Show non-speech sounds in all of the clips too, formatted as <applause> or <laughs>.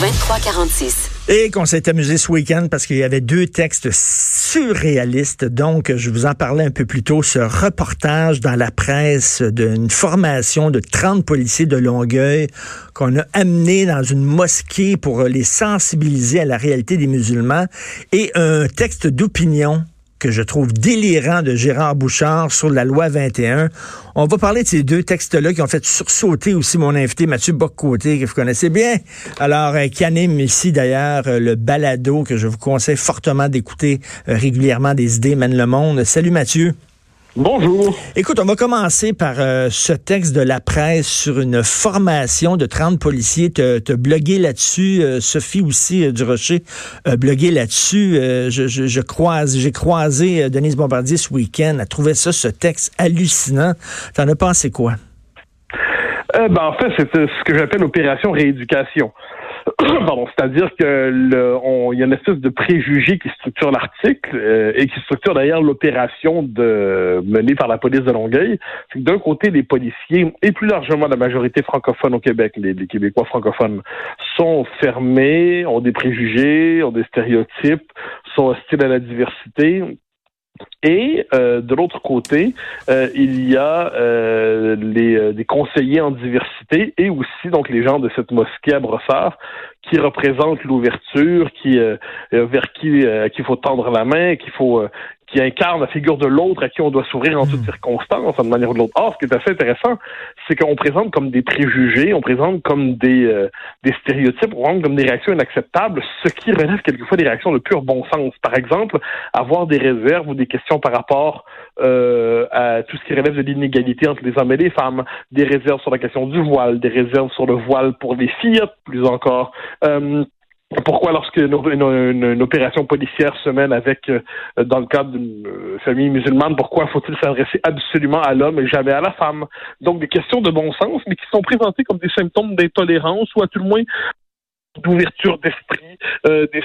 2346. Et qu'on s'est amusé ce week-end parce qu'il y avait deux textes surréalistes. Donc, je vous en parlais un peu plus tôt, ce reportage dans la presse d'une formation de 30 policiers de Longueuil qu'on a amené dans une mosquée pour les sensibiliser à la réalité des musulmans et un texte d'opinion que je trouve délirant de Gérard Bouchard sur la loi 21. On va parler de ces deux textes-là qui ont fait sursauter aussi mon invité Mathieu Boccoté, que vous connaissez bien. Alors, euh, qui anime ici d'ailleurs euh, le balado que je vous conseille fortement d'écouter euh, régulièrement des idées mènent le monde. Salut Mathieu. Bonjour. Écoute, on va commencer par euh, ce texte de la presse sur une formation de 30 policiers. Te, te blogué là-dessus. Euh, Sophie aussi euh, du Rocher a blogué là-dessus. je, je, je, croise, j'ai croisé Denise Bombardier ce week-end. Elle trouvait ça, ce texte hallucinant. T'en as pensé quoi? ben, en fait, c'est ce que j'appelle opération rééducation. <coughs> Pardon, c'est-à-dire que le, on, il y a une espèce de préjugé qui structure l'article euh, et qui structure d'ailleurs l'opération de menée par la police de Longueuil. C'est que d'un côté, les policiers et plus largement la majorité francophone au Québec, les, les Québécois francophones, sont fermés, ont des préjugés, ont des stéréotypes, sont hostiles à la diversité et euh, de l'autre côté, euh, il y a euh, les, euh, des conseillers en diversité et aussi donc les gens de cette mosquée à Brossard qui représentent l'ouverture, qui euh, vers qui qu'il faut tendre la main, qu'il faut qui incarne la figure de l'autre à qui on doit s'ouvrir en toutes hmm. circonstances, d'une manière ou de l'autre. Or, ce qui est assez intéressant, c'est qu'on présente comme des préjugés, on présente comme des, euh, des stéréotypes, on présente comme des réactions inacceptables, ce qui relève quelquefois des réactions de pur bon sens. Par exemple, avoir des réserves ou des questions par rapport euh, à tout ce qui relève de l'inégalité entre les hommes et les femmes, des réserves sur la question du voile, des réserves sur le voile pour les filles, plus encore. Euh, pourquoi lorsque une, opération policière se mène avec euh, dans le cadre d'une euh, famille musulmane, pourquoi faut-il s'adresser absolument à l'homme et jamais à la femme? Donc des questions de bon sens, mais qui sont présentées comme des symptômes d'intolérance ou à tout le moins d'ouverture d'esprit, euh, des,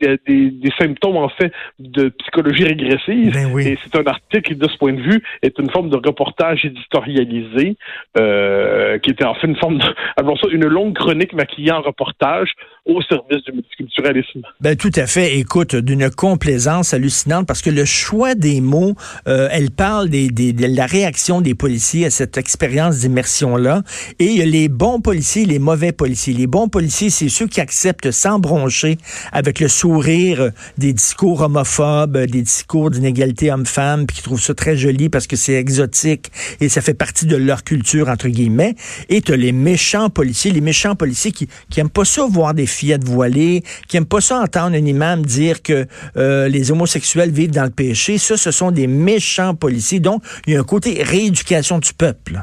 des, des, des, symptômes en fait de psychologie régressive. Ben Et c'est un article qui, de ce point de vue, est une forme de reportage éditorialisé, euh, qui était en fait une forme de, appelons ça, une longue chronique maquillée en reportage au service du multiculturalisme. Ben tout à fait. Écoute, d'une complaisance hallucinante parce que le choix des mots, euh, elle parle des, des, de la réaction des policiers à cette expérience d'immersion là, et il y a les bons policiers, les mauvais policiers. Les bons policiers, c'est ceux qui acceptent sans broncher avec le sourire des discours homophobes, des discours d'inégalité homme-femme, puis qui trouvent ça très joli parce que c'est exotique et ça fait partie de leur culture, entre guillemets. Et tu les méchants policiers, les méchants policiers qui, qui aiment pas ça voir des fillettes voilées, qui aiment pas ça entendre un imam dire que euh, les homosexuels vivent dans le péché. Ça, ce sont des méchants policiers. Donc, il y a un côté rééducation du peuple.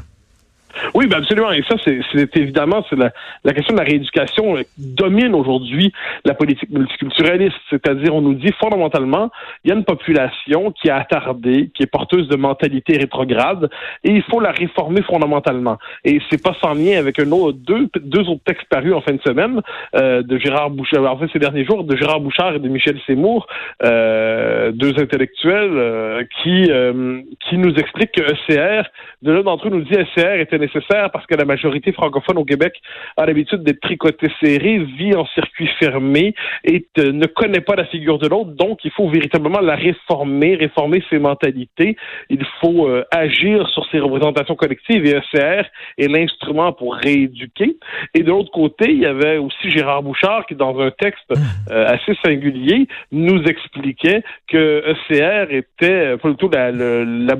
Oui, ben absolument. Et ça, c'est évidemment, c'est la, question de la rééducation euh, domine aujourd'hui la politique multiculturaliste. C'est-à-dire, on nous dit fondamentalement, il y a une population qui est attardée, qui est porteuse de mentalité rétrograde, et il faut la réformer fondamentalement. Et c'est pas sans lien avec un deux, deux autres textes parus en fin de semaine euh, de Gérard Bouchard, en fait ces derniers jours, de Gérard Bouchard et de Michel Seymour, euh, deux intellectuels euh, qui euh, qui nous expliquent que ECR, de l'un d'entre eux nous dit ECR était nécessaire parce que la majorité francophone au Québec a l'habitude d'être tricotée serrée, vit en circuit fermé et ne connaît pas la figure de l'autre. Donc, il faut véritablement la réformer, réformer ses mentalités. Il faut euh, agir sur ses représentations collectives et ECR est l'instrument pour rééduquer. Et de l'autre côté, il y avait aussi Gérard Bouchard qui, dans un texte mmh. euh, assez singulier, nous expliquait que ECR était, plutôt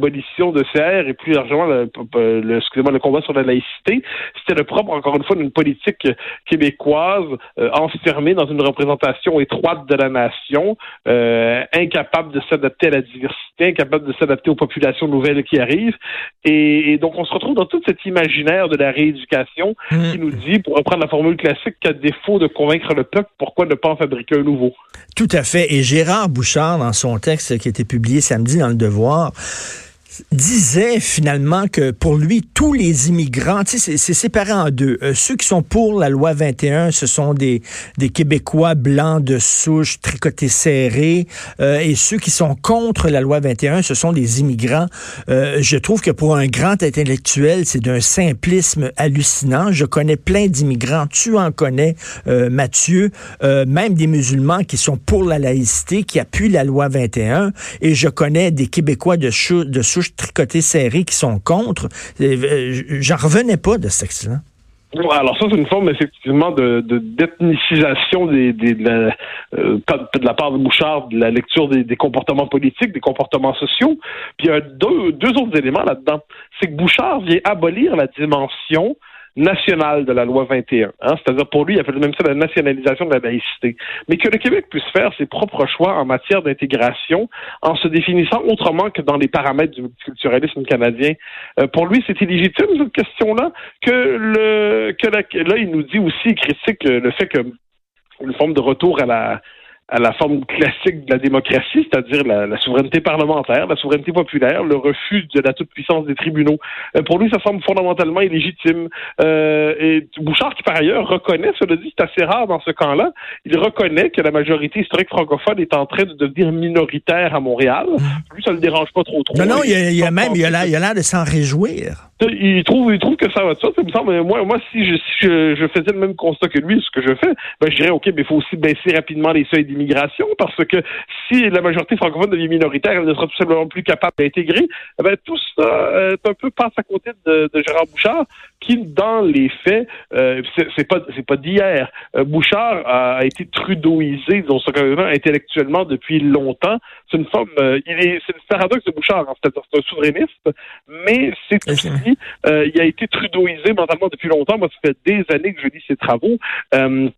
l'abolition de CR et plus largement le, le, le combat sur la laïcité. C'était le propre, encore une fois, d'une politique québécoise euh, enfermée dans une représentation étroite de la nation, euh, incapable de s'adapter à la diversité, incapable de s'adapter aux populations nouvelles qui arrivent. Et, donc, on se retrouve dans tout cet imaginaire de la rééducation qui mmh. nous dit, pour reprendre la formule classique, qu'à défaut de convaincre le peuple, pourquoi ne pas en fabriquer un nouveau? Tout à fait. Et Gérard Bouchard, dans son texte qui a été publié samedi dans Le Devoir, disait finalement que pour lui, tous les immigrants, c'est séparé en deux. Euh, ceux qui sont pour la loi 21, ce sont des, des Québécois blancs de souche, tricotés serrés, euh, et ceux qui sont contre la loi 21, ce sont des immigrants. Euh, je trouve que pour un grand intellectuel, c'est d'un simplisme hallucinant. Je connais plein d'immigrants, tu en connais, Mathieu, même des musulmans qui sont pour la laïcité, qui appuient la loi 21, et je connais des Québécois de, de souche tricotés serrés qui sont contre. Euh, j'en revenais pas de ce texte-là. Alors ça, c'est une forme effectivement de d'ethnicisation euh, de la part de Bouchard de la lecture des, comportements politiques, des comportements sociaux. Puis il y a deux autres éléments là-dedans. C'est que Bouchard vient abolir la dimension nationale de la loi 21. Hein? C'est-à-dire, pour lui, il appelle même ça la nationalisation de la laïcité. Mais que le Québec puisse faire ses propres choix en matière d'intégration en se définissant autrement que dans les paramètres du multiculturalisme canadien. Euh, pour lui, c'est illégitime, cette question-là, que le, que là, il nous dit aussi, il critique le fait que une forme de retour à la, à la forme classique de la démocratie, c'est-à-dire la, souveraineté parlementaire, la souveraineté populaire, le refus de la toute-puissance des tribunaux. Euh, pour lui, ça semble fondamentalement illégitime. Euh, et Bouchard, qui par ailleurs reconnaît, cela dit, c'est assez rare dans ce camp-là, il reconnaît que la majorité historique francophone est en train de devenir minoritaire à Montréal. Mmh. Lui, ça le dérange pas trop trop. Non, non, il y a, même, il a l'air de s'en réjouir. Il trouve, il trouve que ça va de ça. Ça me semble, moi, moi, si je, si je, faisais le même constat que lui, ce que je fais, ben, je dirais, OK, mais il faut aussi baisser rapidement les seuils d'immigration parce que si la majorité francophone devient minoritaire, elle ne sera tout simplement plus capable d'intégrer. Eh ben, tout ça euh, est un peu passe à côté de, de Gérard Bouchard, qui, dans les faits, euh, c'est pas, c'est pas d'hier. Euh, Bouchard a, été trudeauisé, disons ça intellectuellement depuis longtemps. C'est une forme, euh, il est, c'est le paradoxe de Bouchard, en fait, c'est un souverainiste, mais c'est aussi euh, il a été trudeauisé mentalement depuis longtemps. Moi, ça fait des années que je lis ses travaux. Euh,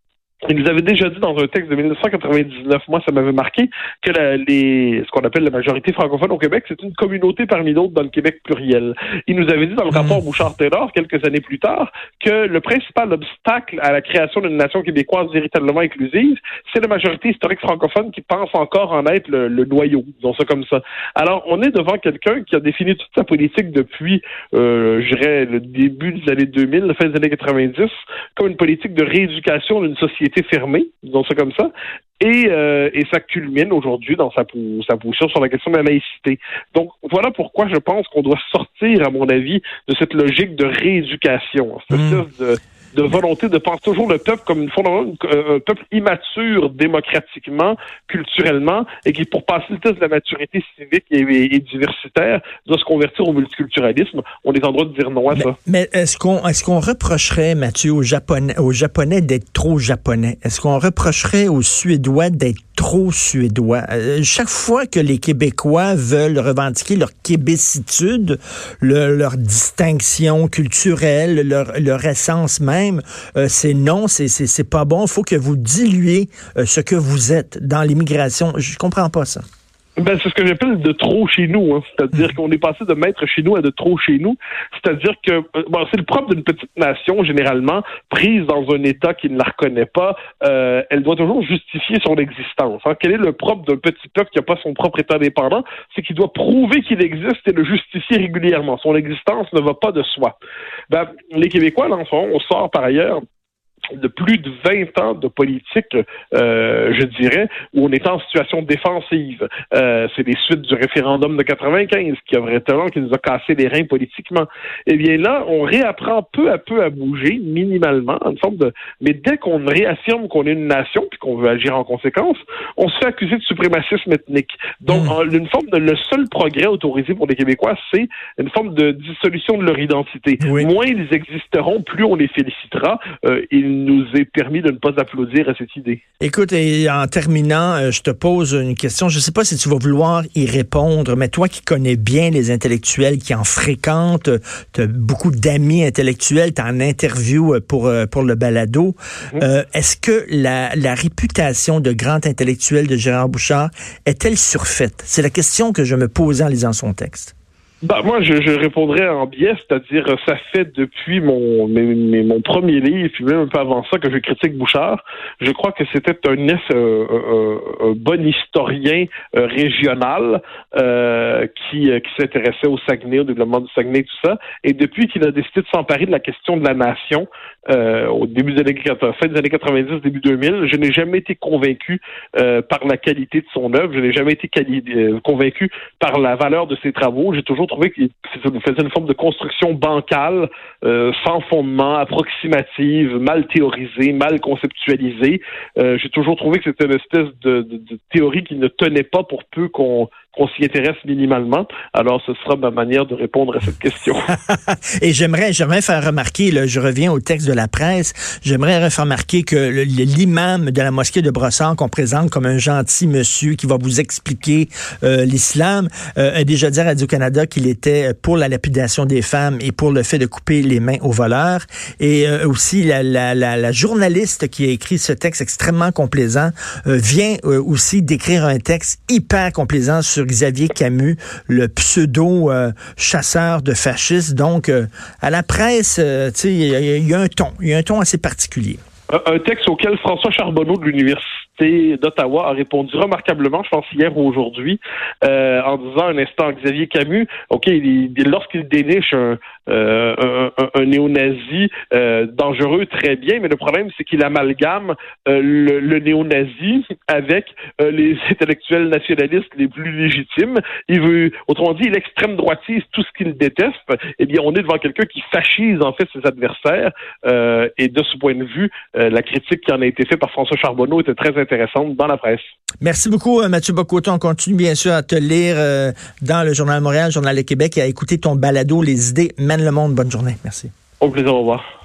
il nous avait déjà dit dans un texte de 1999, moi ça m'avait marqué, que les, ce qu'on appelle la majorité francophone au Québec, c'est une communauté parmi d'autres dans le Québec pluriel. Il nous avait dit dans le rapport mmh. Bouchard-Taylor, quelques années plus tard, que le principal obstacle à la création d'une nation québécoise véritablement inclusive, c'est la majorité historique francophone qui pense encore en être le, noyau, disons ça comme ça. Alors, on est devant quelqu'un qui a défini toute sa politique depuis, euh, je dirais, le début des années 2000, la fin des années 90, comme une politique de rééducation d'une société été fermé, disons ça comme ça, et, euh, et ça culmine aujourd'hui dans sa, sa position sur la question de la laïcité. Donc voilà pourquoi je pense qu'on doit <laughs> sortir, à mon avis, de cette logique de rééducation, cette mmh. de de volonté de penser toujours le peuple comme une un peuple immature démocratiquement, culturellement, et qui, pour passer le test de la maturité civique et, diversitaire, doit se convertir au multiculturalisme. On est en droit de dire non à ça. Mais est-ce qu'on est-ce qu'on reprocherait, Mathieu, aux Japonais, aux Japonais d'être trop japonais? Est-ce qu'on reprocherait aux Suédois d'être trop suédois? Euh, chaque fois que les Québécois veulent revendiquer leur québécitude, leur distinction culturelle, leur, leur essence même, euh, c'est non, c'est, c'est, pas bon. Il faut que vous diluez euh, ce que vous êtes dans l'immigration. Je comprends pas ça. Ben, c'est ce que j'appelle de trop chez nous. Hein. C'est-à-dire mm. qu'on est passé de maître chez nous à de trop chez nous. C'est-à-dire que euh, bon, c'est le propre d'une petite nation, généralement, prise dans un État qui ne la reconnaît pas. Euh, elle doit toujours justifier son existence. Hein. Quel est le propre d'un petit peuple qui n'a pas son propre État indépendant? C'est qu'il doit prouver qu'il existe et le justifier régulièrement. Son existence ne va pas de soi. Ben, les Québécois, là, on sort par ailleurs de plus de 20 ans de politique, euh, je dirais, où on est en situation défensive. Euh, c'est des suites du référendum de 95 qui a vraiment qui nous a cassé les reins politiquement. Eh bien là, on réapprend peu à peu à bouger, minimalement, en forme de. Mais dès qu'on réaffirme qu'on est une nation puis qu'on veut agir en conséquence, on se fait accuser de suprémacisme ethnique. Donc, mmh. une forme de le seul progrès autorisé pour les Québécois, c'est une forme de dissolution de leur identité. Moins ils existeront, plus on les félicitera. Euh, ils nous est permis de ne pas applaudir à cette idée. Écoute, et en terminant, euh, je te pose une question. Je ne sais pas si tu vas vouloir y répondre, mais toi qui connais bien les intellectuels, qui en fréquentent, tu as beaucoup d'amis intellectuels, tu en interview pour, pour le balado. Mm-hmm. Est-ce que la, la réputation de grand intellectuel de Gérard Bouchard est-elle surfaite? C'est la question que je me posais en lisant son texte. Bah, moi, je, je, répondrais en biais, c'est-à-dire ça fait depuis mon, mon premier livre, puis même un peu avant ça, que je critique Bouchard. Je crois que c'était un, euh, euh, un, bon historien euh, régional euh, qui, qui s'intéressait au Saguenay, au développement du Saguenay, tout ça. Et depuis qu'il a décidé de s'emparer de la question de la nation au début des années, fin des années 90, début 2000, je n'ai jamais été convaincu par la qualité de son œuvre. Je n'ai jamais été convaincu par la valeur de ses travaux. J'ai toujours trouvé qu'il faisait une forme de construction bancale, euh, sans fondement, approximative, mal théorisée, mal conceptualisée. Euh, j'ai toujours trouvé que c'était une espèce de, de, théorie qui ne tenait pas pour peu qu'on qu'on s'y intéresse minimalement. Alors, ce sera ma manière de répondre à cette question. <laughs> Et j'aimerais, j'aimerais faire remarquer, là, je reviens au texte de la presse, j'aimerais faire remarquer que l'imam de la mosquée de Brossard qu'on présente comme un gentil monsieur qui va vous expliquer euh, l'islam euh, a déjà dit à Radio-Canada qu'il était pour la lapidation des femmes et pour le fait de couper les mains aux voleurs. Et euh, aussi, la, la, la, la, journaliste qui a écrit ce texte extrêmement complaisant vient aussi d'écrire un texte hyper complaisant sur Xavier Camus, le pseudo euh, chasseur de fascistes. Donc, euh, à la presse, euh, il y, a un ton, il y a un ton assez particulier. Un texte auquel François Charbonneau de l'Université d'Ottawa a répondu remarquablement, je pense hier ou aujourd'hui, en disant un instant Xavier Camus, OK, lorsqu'il déniche un, euh, un, un, néo-nazi euh, dangereux, très bien, mais le problème, c'est qu'il amalgame euh, le, le néo-nazi avec les <laughs> intellectuels nationalistes les plus légitimes. Il veut, autrement dit, l'extrême droitise tout ce qu'il déteste. Eh bien, on est devant quelqu'un qui fascise en fait ses adversaires. et de ce point de vue, la critique qui en a été faite par François Charbonneau était très intéressante dans la presse. Merci beaucoup, Mathieu Bocoton. On continue bien sûr à te lire dans le Journal de Montréal, Journal de Québec et à écouter ton balado Les idées le monde. Bonne journée. Merci. Au plaisir. Au revoir.